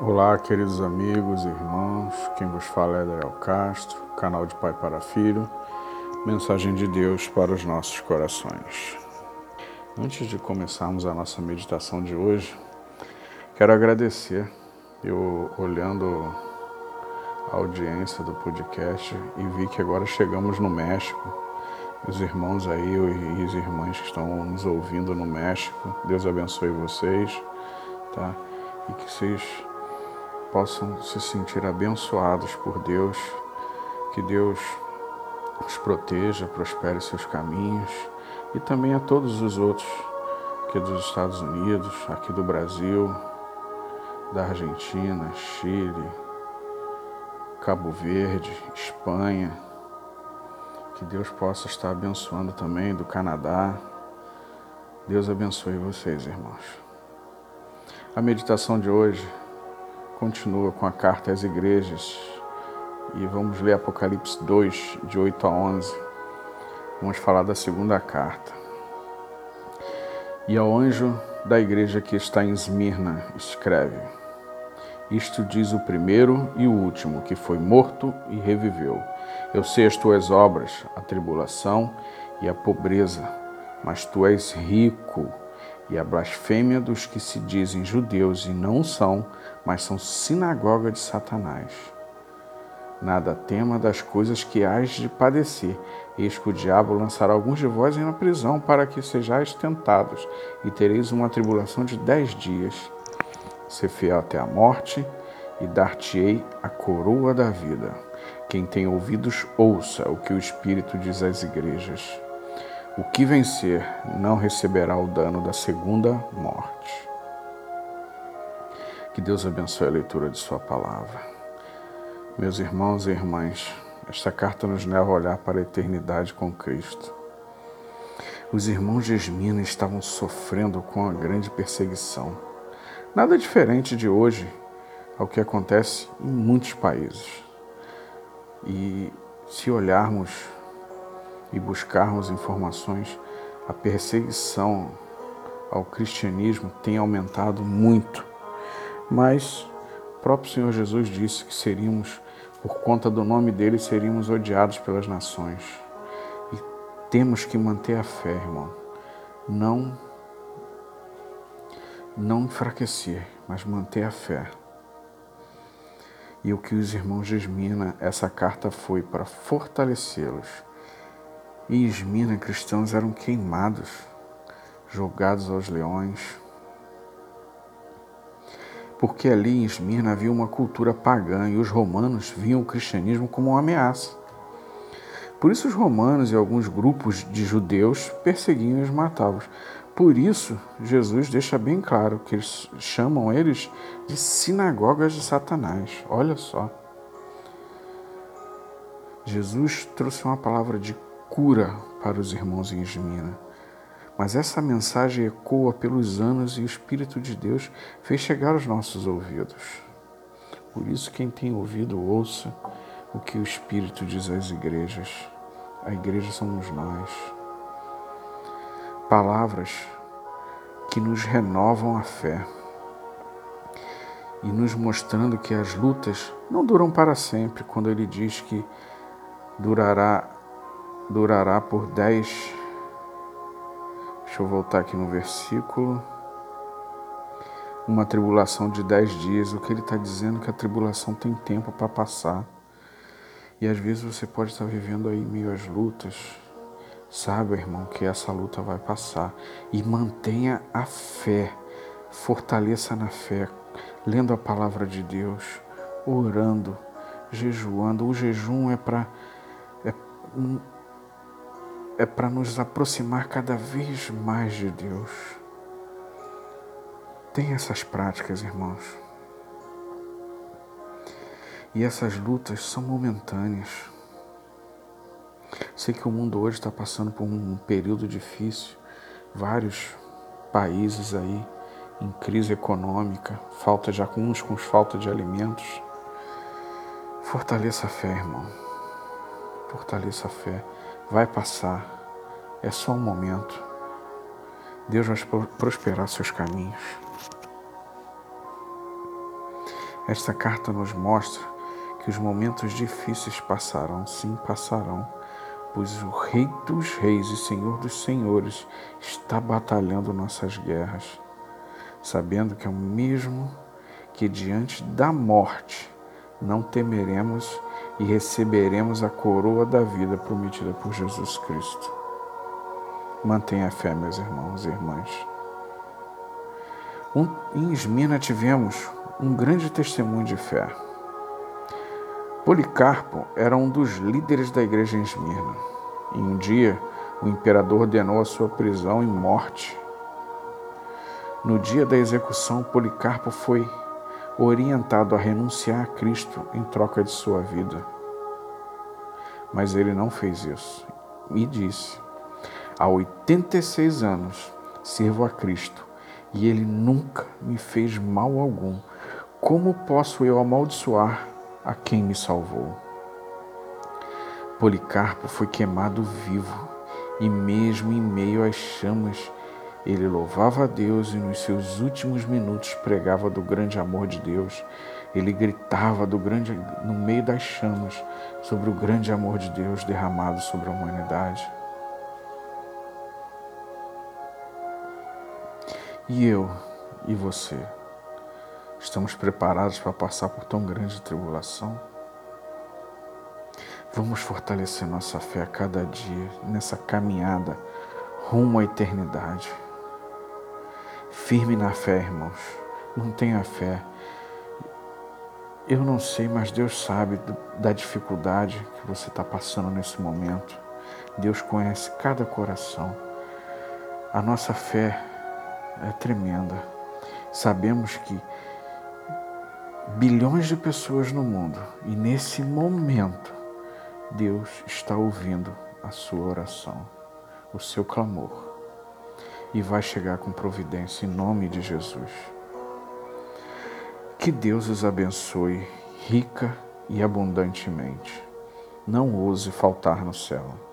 Olá, queridos amigos e irmãos. Quem vos fala é Daniel Castro, canal de Pai para Filho. Mensagem de Deus para os nossos corações. Antes de começarmos a nossa meditação de hoje, quero agradecer. Eu olhando a audiência do podcast e vi que agora chegamos no México. Os irmãos aí e as irmãs que estão nos ouvindo no México, Deus abençoe vocês, tá? E que vocês possam se sentir abençoados por Deus, que Deus os proteja, prospere seus caminhos e também a todos os outros aqui dos Estados Unidos, aqui do Brasil, da Argentina, Chile, Cabo Verde, Espanha. Que Deus possa estar abençoando também do Canadá. Deus abençoe vocês, irmãos. A meditação de hoje continua com a carta às igrejas e vamos ler Apocalipse 2, de 8 a 11. Vamos falar da segunda carta. E ao anjo da igreja que está em Esmirna, escreve: Isto diz o primeiro e o último, que foi morto e reviveu. Eu sei as tuas obras, a tribulação e a pobreza, mas tu és rico e a blasfêmia dos que se dizem judeus e não são, mas são sinagoga de Satanás. Nada tema das coisas que hás de padecer. Eis que o diabo lançará alguns de vós em uma prisão para que sejais tentados, e tereis uma tribulação de dez dias. Ser fiel até a morte, e dar-te-ei a coroa da vida. Quem tem ouvidos, ouça o que o Espírito diz às igrejas. O que vencer não receberá o dano da segunda morte. Que Deus abençoe a leitura de Sua palavra. Meus irmãos e irmãs, esta carta nos leva a olhar para a eternidade com Cristo. Os irmãos de Esmina estavam sofrendo com a grande perseguição. Nada diferente de hoje ao que acontece em muitos países. E se olharmos e buscarmos informações, a perseguição ao cristianismo tem aumentado muito. Mas o próprio Senhor Jesus disse que seríamos, por conta do nome dele, seríamos odiados pelas nações. E temos que manter a fé, irmão. Não não enfraquecer, mas manter a fé. E o que os irmãos de Esmina, essa carta foi para fortalecê-los e Esmina cristãos eram queimados, jogados aos leões. Porque ali em Esmirna havia uma cultura pagã e os romanos viam o cristianismo como uma ameaça. Por isso os romanos e alguns grupos de judeus perseguiam e os matavam. Por isso, Jesus deixa bem claro que eles chamam eles de sinagogas de Satanás. Olha só. Jesus trouxe uma palavra de cura para os irmãos em Esmina. Mas essa mensagem ecoa pelos anos e o Espírito de Deus fez chegar aos nossos ouvidos. Por isso, quem tem ouvido, ouça o que o Espírito diz às igrejas. A igreja somos nós. Palavras que nos renovam a fé e nos mostrando que as lutas não duram para sempre, quando ele diz que durará durará por dez. Deixa eu voltar aqui no versículo. Uma tribulação de dez dias. O que ele está dizendo é que a tribulação tem tempo para passar. E às vezes você pode estar vivendo aí meio às lutas. Saiba, irmão, que essa luta vai passar. E mantenha a fé. Fortaleça na fé, lendo a palavra de Deus, orando, jejuando. O jejum é para é é para nos aproximar cada vez mais de Deus. Tem essas práticas, irmãos. E essas lutas são momentâneas. Sei que o mundo hoje está passando por um período difícil, vários países aí em crise econômica, falta de uns com falta de alimentos. Fortaleça a fé, irmão. Fortaleça a fé vai passar, é só um momento. Deus vai prosperar seus caminhos. Esta carta nos mostra que os momentos difíceis passarão, sim, passarão, pois o Rei dos Reis e Senhor dos Senhores está batalhando nossas guerras, sabendo que é o mesmo que diante da morte não temeremos e receberemos a coroa da vida prometida por Jesus Cristo. Mantenha a fé, meus irmãos e irmãs. Um, em Esmina tivemos um grande testemunho de fé. Policarpo era um dos líderes da igreja em Esmirna. Em um dia, o imperador ordenou a sua prisão e morte. No dia da execução, Policarpo foi orientado a renunciar a Cristo em troca de sua vida. Mas ele não fez isso e disse: Há 86 anos sirvo a Cristo e ele nunca me fez mal algum. Como posso eu amaldiçoar a quem me salvou? Policarpo foi queimado vivo e, mesmo em meio às chamas, ele louvava a Deus e nos seus últimos minutos pregava do grande amor de Deus. Ele gritava do grande no meio das chamas sobre o grande amor de Deus derramado sobre a humanidade. E eu e você estamos preparados para passar por tão grande tribulação? Vamos fortalecer nossa fé a cada dia nessa caminhada rumo à eternidade. Firme na fé, irmãos. Não tenha fé. Eu não sei, mas Deus sabe da dificuldade que você está passando nesse momento. Deus conhece cada coração. A nossa fé é tremenda. Sabemos que bilhões de pessoas no mundo e nesse momento Deus está ouvindo a sua oração, o seu clamor e vai chegar com providência em nome de Jesus. Que Deus os abençoe rica e abundantemente. Não ouse faltar no céu.